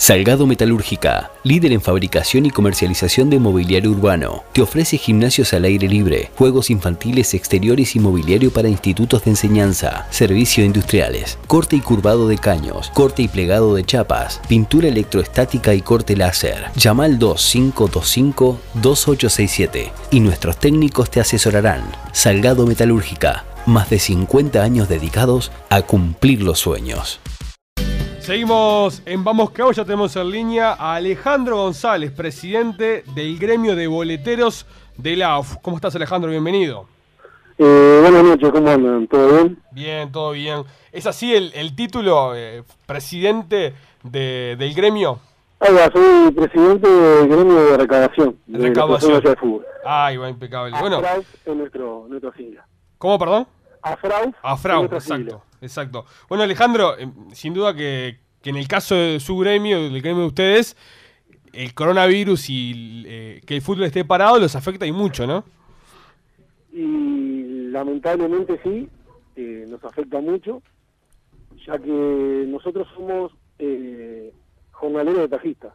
Salgado Metalúrgica, líder en fabricación y comercialización de mobiliario urbano, te ofrece gimnasios al aire libre, juegos infantiles exteriores y mobiliario para institutos de enseñanza, servicios industriales, corte y curvado de caños, corte y plegado de chapas, pintura electroestática y corte láser. Llama al 2525-2867 y nuestros técnicos te asesorarán. Salgado Metalúrgica, más de 50 años dedicados a cumplir los sueños. Seguimos en Vamos que ya tenemos en línea a Alejandro González, presidente del gremio de boleteros de la AUF. ¿Cómo estás Alejandro? Bienvenido. Eh, buenas noches, ¿cómo andan? ¿Todo bien? Bien, todo bien. ¿Es así el, título, eh, presidente del gremio? Ah, soy presidente del gremio de recaudación. De recaudación. De fútbol. Ay, va impecable. Bueno. es nuestro, nuestro sigla. ¿Cómo, perdón? Afrau. Afrau, exacto, exacto. Bueno, Alejandro, em, sin duda que, en el caso de su gremio, del gremio de ustedes, el coronavirus y eh, que el fútbol esté parado los afecta y mucho, ¿no? Y lamentablemente sí, eh, nos afecta mucho, ya que nosotros somos eh, jornaleros de tajista.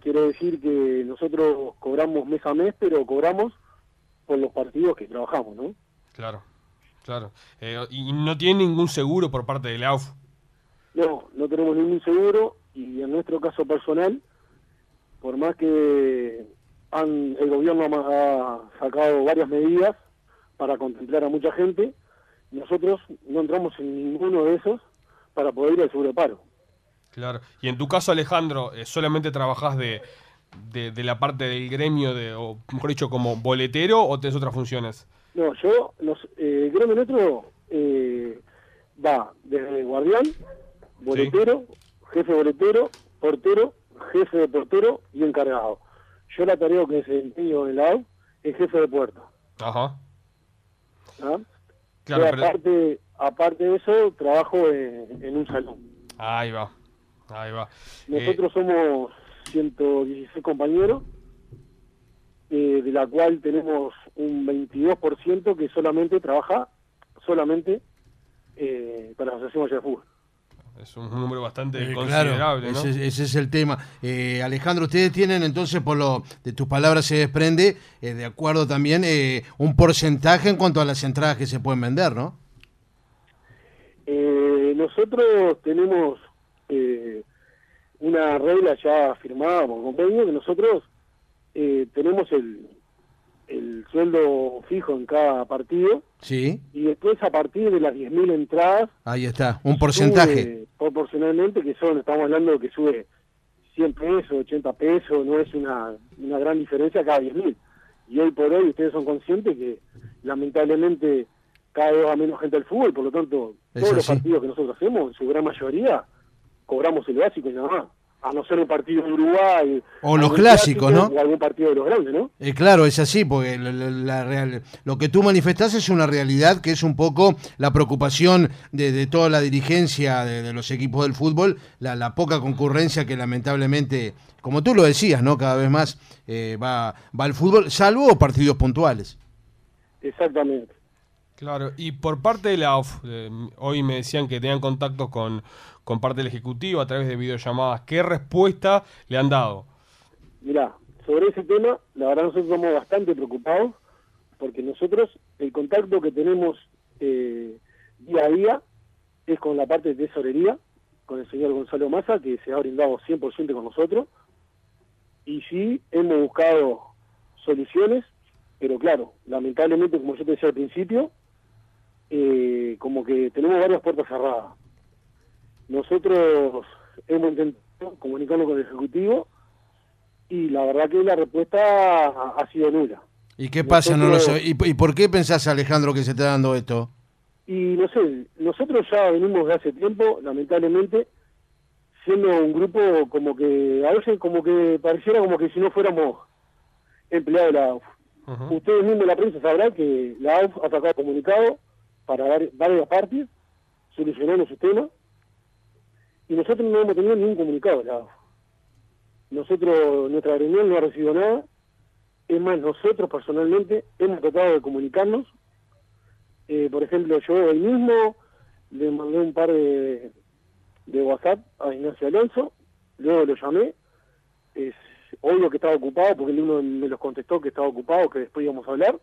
Quiere decir que nosotros cobramos mes a mes, pero cobramos por los partidos que trabajamos, ¿no? Claro. Claro. Eh, ¿Y no tiene ningún seguro por parte de la AUF? No, no tenemos ningún seguro y en nuestro caso personal, por más que han, el gobierno ha sacado varias medidas para contemplar a mucha gente, nosotros no entramos en ninguno de esos para poder ir al seguro de paro. Claro. Y en tu caso, Alejandro, eh, ¿solamente trabajás de, de, la parte del gremio, de, o mejor dicho, como boletero o tenés otras funciones? No, yo, los, eh, el gremio nuestro eh, va desde guardián, boletero, jefe boletero, portero, jefe de portero y encargado. Yo la tarea que desempeño en la AU es jefe de puerto. Ajá. ¿Ah? Claro, aparte, aparte de eso, trabajo en, un salón. Ahí va, ahí va. Nosotros eh, somos 116 compañeros eh, de la cual tenemos un 22% que solamente trabaja solamente eh, para la Asociación de Fútbol. Es un número bastante eh, considerable, ese, es el tema. Alejandro, ustedes tienen entonces, por lo de tus palabras se desprende, de acuerdo también, un porcentaje en cuanto a las entradas que se pueden vender, ¿no? nosotros tenemos una regla ya firmada por convenio que nosotros eh, tenemos el, el sueldo fijo en cada partido. Sí. Y después a partir de las 10.000 entradas... Ahí está, un porcentaje. proporcionalmente, que son, estamos hablando de que sube 100 pesos, 80 pesos, no es una, una gran diferencia cada 10.000. Y hoy por hoy ustedes son conscientes que lamentablemente cada vez va menos gente al fútbol, por lo tanto, todos los partidos que nosotros hacemos, en su gran mayoría, cobramos el básico y nada más a no ser un partido de Uruguay. O los clásicos, ¿no? O algún partido de los grandes, ¿no? Eh, claro, es así, porque la, real, lo que tú manifestás es una realidad que es un poco la preocupación de, toda la dirigencia de, los equipos del fútbol, la, poca concurrencia que lamentablemente, como tú lo decías, ¿no? Cada vez más eh, va, va al fútbol, salvo partidos puntuales. Exactamente. Claro, y por parte de la OF, eh, hoy me decían que tenían contacto con, con parte del Ejecutivo a través de videollamadas. ¿Qué respuesta le han dado? Mirá, sobre ese tema, la verdad nosotros estamos bastante preocupados porque nosotros el contacto que tenemos eh, día a día es con la parte de tesorería, con el señor Gonzalo Massa, que se ha brindado 100% con nosotros. Y sí, hemos buscado soluciones, pero claro, lamentablemente, como yo te decía al principio, eh, como que tenemos varias puertas cerradas. Nosotros hemos intentado comunicarnos con el Ejecutivo y la verdad que la respuesta ha, sido nula. ¿Y qué pasa? no lo sé. ¿Y, por qué pensás, Alejandro, que se está dando esto? Y no sé, nosotros ya venimos de hace tiempo, lamentablemente, siendo un grupo como que, a veces como que pareciera como que si no fuéramos empleados de la AUF. Ustedes mismos, la prensa, sabrán que la AUF ha sacado comunicado para varias partes, solucionando su tema, y nosotros no hemos tenido ningún comunicado de Nosotros, nuestra reunión no ha recibido nada, es más, nosotros personalmente hemos tratado de comunicarnos, eh, por ejemplo, yo hoy mismo le mandé un par de, de WhatsApp a Ignacio Alonso, luego lo llamé, es obvio que estaba ocupado, porque el uno me los contestó que estaba ocupado, que después íbamos a hablar,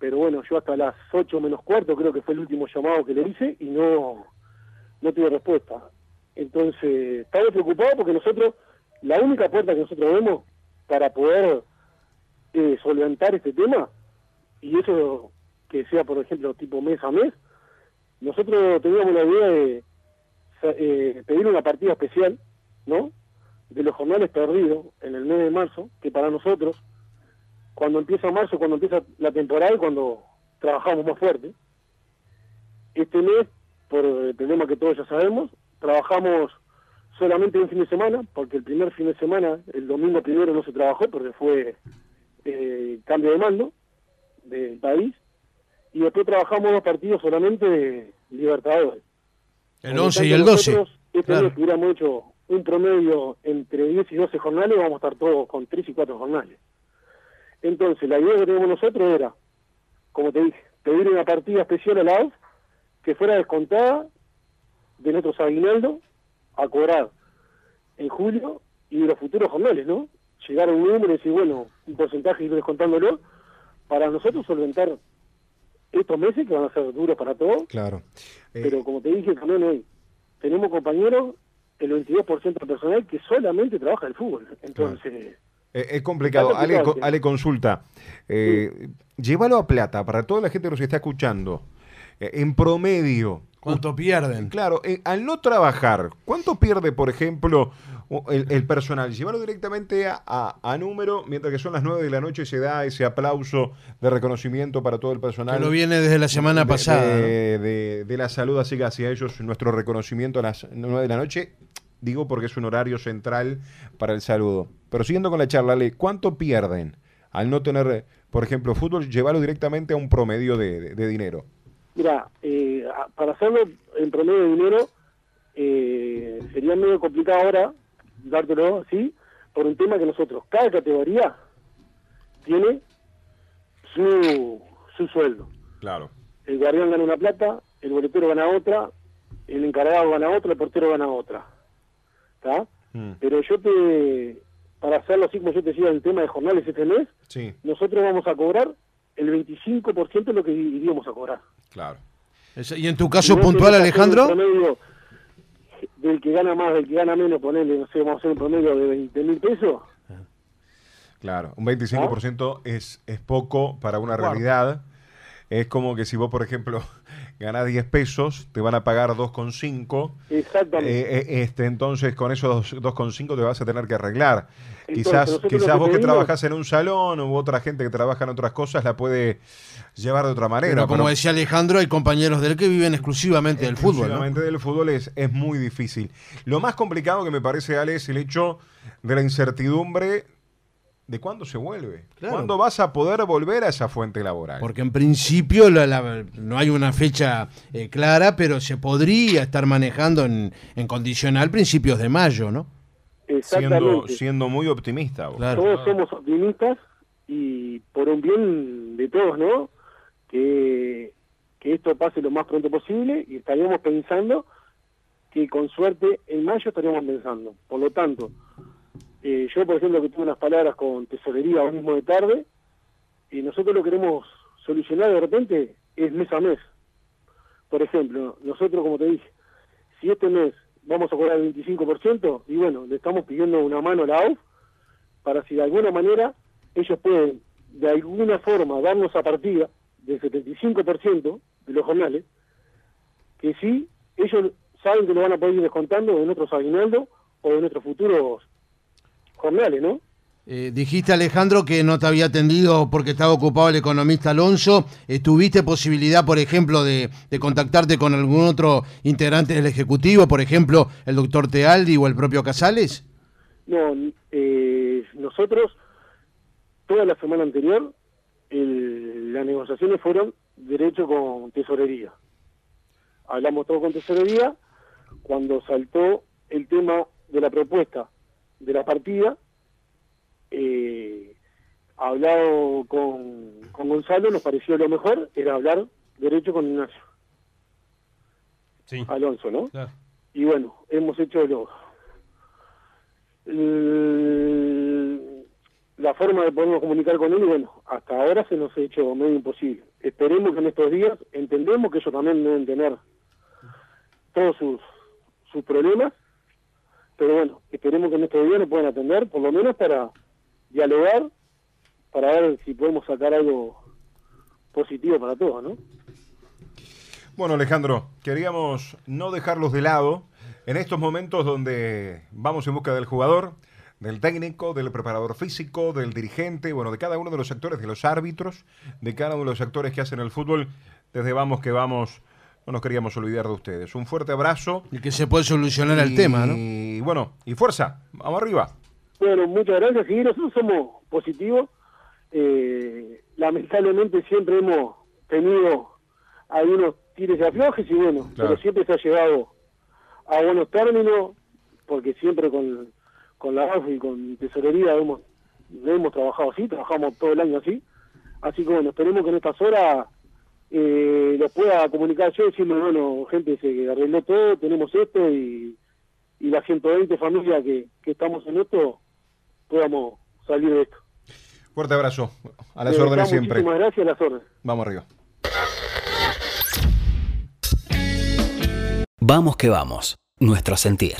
pero bueno, yo hasta las 8 menos cuarto creo que fue el último llamado que le hice y no, no tuve respuesta. Entonces, estaba preocupado porque nosotros, la única puerta que nosotros vemos para poder eh, solventar este tema, y eso que sea, por ejemplo, tipo mes a mes, nosotros teníamos la idea de eh, pedir una partida especial, ¿no? De los jornales perdidos en el mes de marzo, que para nosotros, cuando empieza marzo, cuando empieza la temporada, cuando trabajamos más fuerte. Este mes, por el problema que todos ya sabemos, trabajamos solamente un fin de semana, porque el primer fin de semana, el domingo primero no se trabajó, porque fue eh, cambio de mando del país, y después trabajamos dos partidos solamente de Libertadores. El 11 y el 12. Este claro. que hubiéramos hecho un promedio entre 10 y 12 jornales, vamos a estar todos con 3 y 4 jornales. Entonces, la idea que tenemos nosotros era, como te dije, pedir una partida especial a la que fuera descontada de nuestros aguinaldos a cobrar en julio y de los futuros jornales, ¿no? Llegar a un número y decir, bueno, un porcentaje ir descontándolo para nosotros solventar estos meses que van a ser duros para todos. Claro. Eh, pero como te dije también hoy, tenemos compañeros, el 22% del personal que solamente trabaja el fútbol. Entonces... es complicado. Ale, consulta. Eh, Llévalo a plata para toda la gente que nos está escuchando. Eh, en promedio. ¿Cuánto pierden? Claro, al no trabajar, ¿cuánto pierde, por ejemplo, el, personal? Llevarlo directamente a, número, mientras que son las 9 de la noche se da ese aplauso de reconocimiento para todo el personal. Que lo viene desde la semana pasada. De, de, la salud, así que hacia ellos nuestro reconocimiento a las 9 de la noche. Digo porque es un horario central para el saludo. Pero siguiendo con la charla, Ale, ¿cuánto pierden al no tener, por ejemplo, fútbol, llevarlo directamente a un promedio de dinero? Mira, eh, para hacerlo en promedio de dinero eh, sería medio complicado ahora dártelo así, por un tema que nosotros, cada categoría tiene su, su sueldo. Claro. El guardián gana una plata, el boletero gana otra, el encargado gana otra, el portero gana otra. ¿Está? Mm. Pero yo te, para hacerlo así como yo te decía el tema de jornales este mes, sí. nosotros vamos a cobrar el 25% de lo que iríamos a cobrar. Claro. ¿Y en tu caso puntual, Alejandro? Promedio del que gana más, del que gana menos, ponerle, no sé, vamos a hacer un promedio de 20 mil pesos. Claro, un 25% es, es poco para una realidad. Es como que si vos, por ejemplo, ganás 10 pesos, te van a pagar 2,5. Exactamente. Eh, eh, este, entonces, con esos 2,5 te vas a tener que arreglar. quizás quizás vos que trabajás en un salón u otra gente que trabaja en otras cosas la puede llevar de otra manera. Pero como decía Alejandro, hay compañeros del que viven exclusivamente del fútbol. Exclusivamente del fútbol es, es muy difícil. Lo más complicado que me parece, Ale, es el hecho de la incertidumbre de cuándo se vuelve. ¿Cuándo vas a poder volver a esa fuente laboral? Porque en principio no hay una fecha eh, clara, pero se podría estar manejando en, condicional principios de mayo, ¿no? Siendo, siendo muy optimista. Todos somos optimistas y por un bien de todos, ¿no? Que, que esto pase lo más pronto posible y estaríamos pensando que con suerte en mayo estaríamos pensando. Por lo tanto, eh, yo, por ejemplo, que tuve unas palabras con tesorería ahora mismo de tarde, y nosotros lo queremos solucionar de repente es mes a mes. Por ejemplo, nosotros, como te dije, si este mes vamos a cobrar el 25%, y bueno, le estamos pidiendo una mano a la AUF para si de alguna manera ellos pueden, de alguna forma, darnos a partida del 75% de los jornales, que sí, ellos saben que lo van a poder ir descontando de nuestros aguinaldos o de nuestros futuros jornales, ¿no? Eh, dijiste, Alejandro, que no te había atendido porque estaba ocupado el economista Alonso. ¿Tuviste posibilidad, por ejemplo, de, contactarte con algún otro integrante del Ejecutivo, por ejemplo, el doctor Tealdi o el propio Casales? No, eh, nosotros, toda la semana anterior, las negociaciones fueron derecho con tesorería. Hablamos todo con tesorería cuando saltó el tema de la propuesta de la partida. Eh, hablado con, con Gonzalo, nos pareció lo mejor, era hablar derecho con Ignacio. Sí. Alonso, ¿no? Y bueno, hemos hecho lo... La forma de podernos comunicar con él, y bueno, hasta ahora se nos ha hecho medio imposible. Esperemos que en estos días entendemos que ellos también deben tener todos sus, sus problemas pero bueno, esperemos que en estos días puedan atender, por lo menos para dialogar, para ver si podemos sacar algo positivo para todos, ¿no? Bueno, Alejandro, queríamos no dejarlos de lado en estos momentos donde vamos en busca del jugador, del técnico, del preparador físico, del dirigente, bueno, de cada uno de los actores, de los árbitros, de cada uno de los actores que hacen el fútbol. Desde Vamos que Vamos, no nos queríamos olvidar de ustedes. Un fuerte abrazo. Y que se puede solucionar el tema, ¿no? Y bueno, y fuerza, vamos arriba. Bueno, muchas gracias. Sí, nosotros somos positivos. Eh, lamentablemente siempre hemos tenido algunos tires y aflojes y bueno, Claro. pero siempre se ha llegado a buenos términos porque siempre con, con la AF y con tesorería hemos, hemos trabajado así, trabajamos todo el año así. Así que bueno, esperemos que en estas horas eh, los pueda comunicar yo, decirme, bueno, gente se arregló todo, tenemos esto y, y las 120 familias que, que estamos en esto podamos salir de esto. Fuerte abrazo. A las De órdenes siempre. Muchísimas gracias, a las órdenes. Vamos arriba. Vamos que vamos, nuestro sentir.